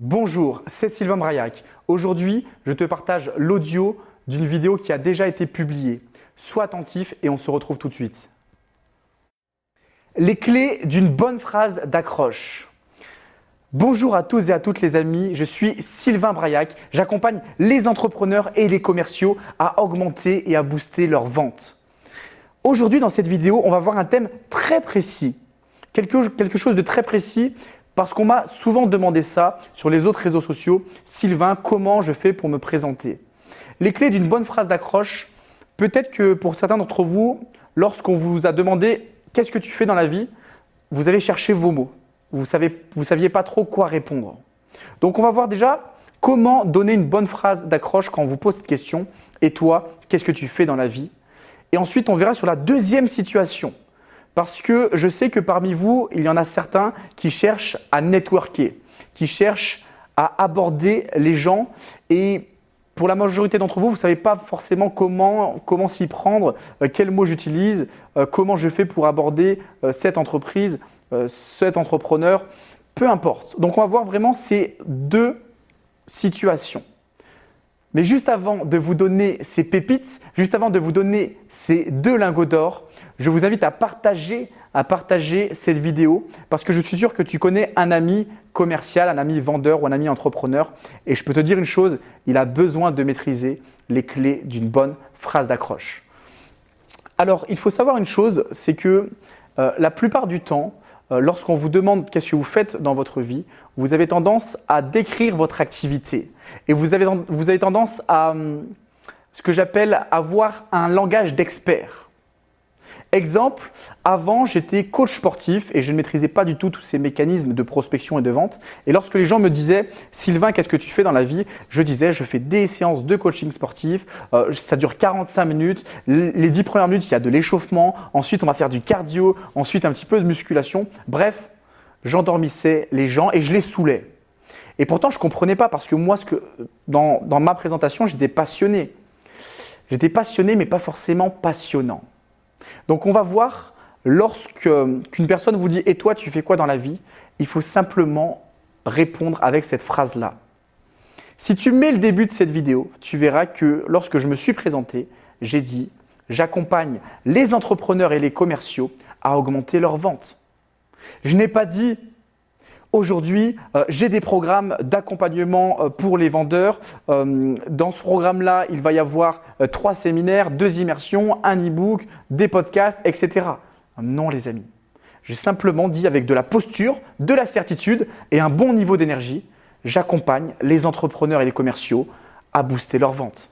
Bonjour, c'est Sylvain Braillac. Aujourd'hui, je te partage l'audio d'une vidéo qui a déjà été publiée. Sois attentif et on se retrouve tout de suite. Les clés d'une bonne phrase d'accroche. Bonjour à tous et à toutes les amis, je suis Sylvain Braillac. J'accompagne les entrepreneurs et les commerciaux à augmenter et à booster leurs ventes. Aujourd'hui, dans cette vidéo, on va voir un thème très précis. Quelque, quelque chose de très précis parce qu'on m'a souvent demandé ça sur les autres réseaux sociaux. Sylvain, comment je fais pour me présenter? Les clés d'une bonne phrase d'accroche, peut-être que pour certains d'entre vous, lorsqu'on vous a demandé qu'est-ce que tu fais dans la vie, vous allez chercher vos mots. Vous ne vous saviez pas trop quoi répondre. Donc on va voir déjà comment donner une bonne phrase d'accroche quand on vous pose cette question. Et toi, qu'est-ce que tu fais dans la vie? Et ensuite, on verra sur la deuxième situation. Parce que je sais que parmi vous, il y en a certains qui cherchent à networker, qui cherchent à aborder les gens et pour la majorité d'entre vous, vous ne savez pas forcément comment, s'y prendre, euh, quels mots j'utilise, euh, comment je fais pour aborder euh, cette entreprise, cet entrepreneur, peu importe. Donc on va voir vraiment ces deux situations. Mais juste avant de vous donner ces pépites, juste avant de vous donner ces deux lingots d'or, je vous invite à partager, cette vidéo parce que je suis sûr que tu connais un ami commercial, un ami vendeur ou un ami entrepreneur. Et je peux te dire une chose, il a besoin de maîtriser les clés d'une bonne phrase d'accroche. Alors, il faut savoir une chose, c'est que euh, la plupart du temps, lorsqu'on vous demande qu'est-ce que vous faites dans votre vie, vous avez tendance à décrire votre activité. Et vous avez, vous avez tendance à hum, ce que j'appelle avoir un langage d'expert. Exemple, avant j'étais coach sportif et je ne maîtrisais pas du tout tous ces mécanismes de prospection et de vente. Et lorsque les gens me disaient Sylvain, qu'est-ce que tu fais dans la vie? Je disais je fais des séances de coaching sportif, euh, ça dure 45 minutes. Les 10 premières minutes, il y a de l'échauffement, ensuite on va faire du cardio, ensuite un petit peu de musculation. Bref, j'endormissais les gens et je les saoulais. Et pourtant, je ne comprenais pas parce que moi, ce que, dans, dans ma présentation, j'étais passionné. J'étais passionné, mais pas forcément passionnant. Donc on va voir, lorsqu'une personne vous dit Et toi, tu fais quoi dans la vie? Il faut simplement répondre avec cette phrase-là. Si tu mets le début de cette vidéo, tu verras que lorsque je me suis présenté, j'ai dit J'accompagne les entrepreneurs et les commerciaux à augmenter leurs ventes. Je n'ai pas dit Aujourd'hui, euh, j'ai des programmes d'accompagnement euh, pour les vendeurs. Euh, dans ce programme-là, il va y avoir trois séminaires, deux immersions, un e-book, des podcasts, etc. Non, les amis. J'ai simplement dit avec de la posture, de la certitude et un bon niveau d'énergie, j'accompagne les entrepreneurs et les commerciaux à booster leurs ventes.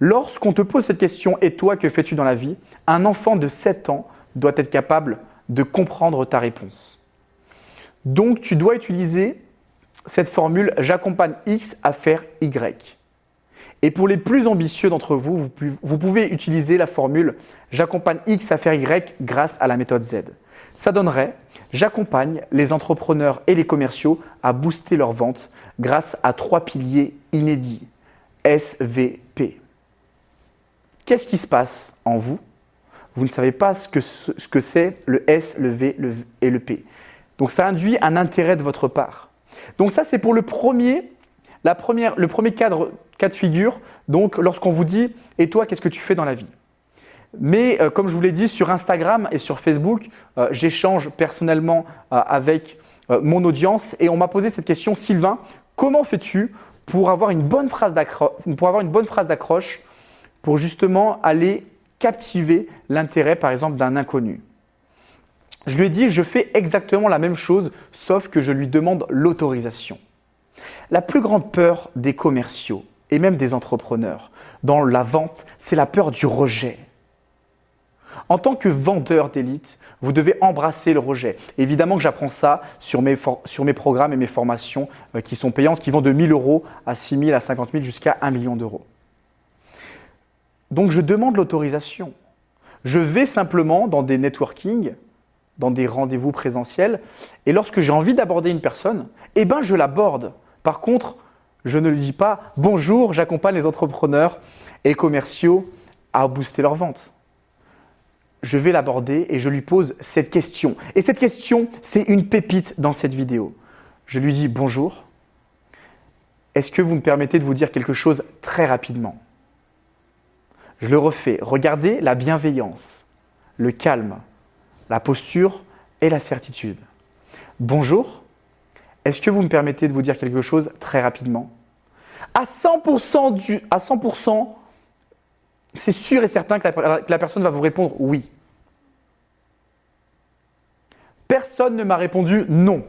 Lorsqu'on te pose cette question, et toi, que fais-tu dans la vie? Un enfant de 7 ans doit être capable de comprendre ta réponse. Donc tu dois utiliser cette formule j'accompagne X à faire Y. Et pour les plus ambitieux d'entre vous, vous pouvez utiliser la formule j'accompagne X à faire Y grâce à la méthode Z. Ça donnerait j'accompagne les entrepreneurs et les commerciaux à booster leurs ventes grâce à trois piliers inédits. SVP. Qu'est-ce qui se passe en vous? Vous ne savez pas ce que c'est ce le S, le V et le P. Donc ça induit un intérêt de votre part. Donc ça, c'est pour le premier, la le premier cadre, cas de figure, donc lorsqu'on vous dit « et toi, qu'est-ce que tu fais dans la vie ?» Mais euh, comme je vous l'ai dit, sur Instagram et sur Facebook, euh, j'échange personnellement euh, avec mon audience et on m'a posé cette question « Sylvain, comment fais-tu pour avoir une bonne phrase d'accroche pour justement aller captiver l'intérêt par exemple d'un inconnu ?» Je lui ai dit, je fais exactement la même chose, sauf que je lui demande l'autorisation. La plus grande peur des commerciaux et même des entrepreneurs dans la vente, c'est la peur du rejet. En tant que vendeur d'élite, vous devez embrasser le rejet. Évidemment que j'apprends ça sur mes, programmes et mes formations euh, qui sont payantes, qui vont de 1000 euros à 6 000, à 50 000 jusqu'à 1 million d'euros. Donc je demande l'autorisation. Je vais simplement dans des networking dans des rendez-vous présentiels. Et lorsque j'ai envie d'aborder une personne, eh ben je l'aborde. Par contre, je ne lui dis pas bonjour, j'accompagne les entrepreneurs et commerciaux à booster leurs ventes. Je vais l'aborder et je lui pose cette question. Et cette question, c'est une pépite dans cette vidéo. Je lui dis bonjour. Est-ce que vous me permettez de vous dire quelque chose très rapidement? Je le refais. Regardez la bienveillance, le calme, la posture et la certitude. Bonjour. Est-ce que vous me permettez de vous dire quelque chose très rapidement? À 100%, du, à 100% c'est sûr et certain que la, personne va vous répondre oui. Personne ne m'a répondu non.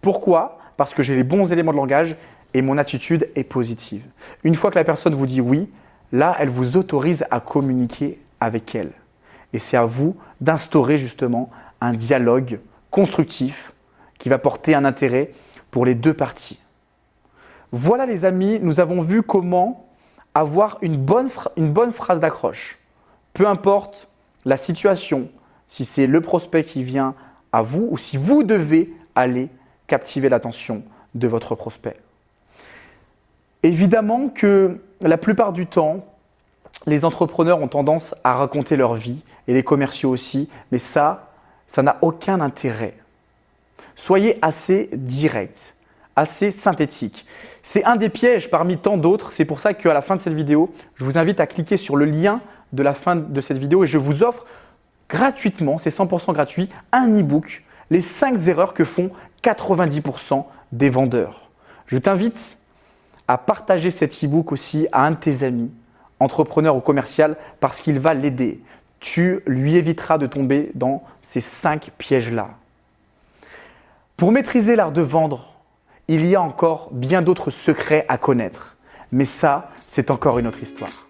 Pourquoi? Parce que j'ai les bons éléments de langage et mon attitude est positive. Une fois que la personne vous dit oui, là, elle vous autorise à communiquer avec elle. Et c'est à vous d'instaurer justement un dialogue constructif qui va porter un intérêt pour les deux parties. Voilà les amis, nous avons vu comment avoir une bonne, une bonne phrase d'accroche. Peu importe la situation, si c'est le prospect qui vient à vous ou si vous devez aller captiver l'attention de votre prospect. Évidemment que la plupart du temps, les entrepreneurs ont tendance à raconter leur vie et les commerciaux aussi, mais ça, ça n'a aucun intérêt. Soyez assez direct assez synthétique. C'est un des pièges parmi tant d'autres. C'est pour ça qu'à la fin de cette vidéo, je vous invite à cliquer sur le lien de la fin de cette vidéo et je vous offre gratuitement, c'est 100% gratuit, un e-book, les 5 erreurs que font 90% des vendeurs. Je t'invite à partager cet e-book aussi à un de tes amis, entrepreneur ou commercial, parce qu'il va l'aider. Tu lui éviteras de tomber dans ces 5 pièges-là. Pour maîtriser l'art de vendre, il y a encore bien d'autres secrets à connaître. Mais ça, c'est encore une autre histoire.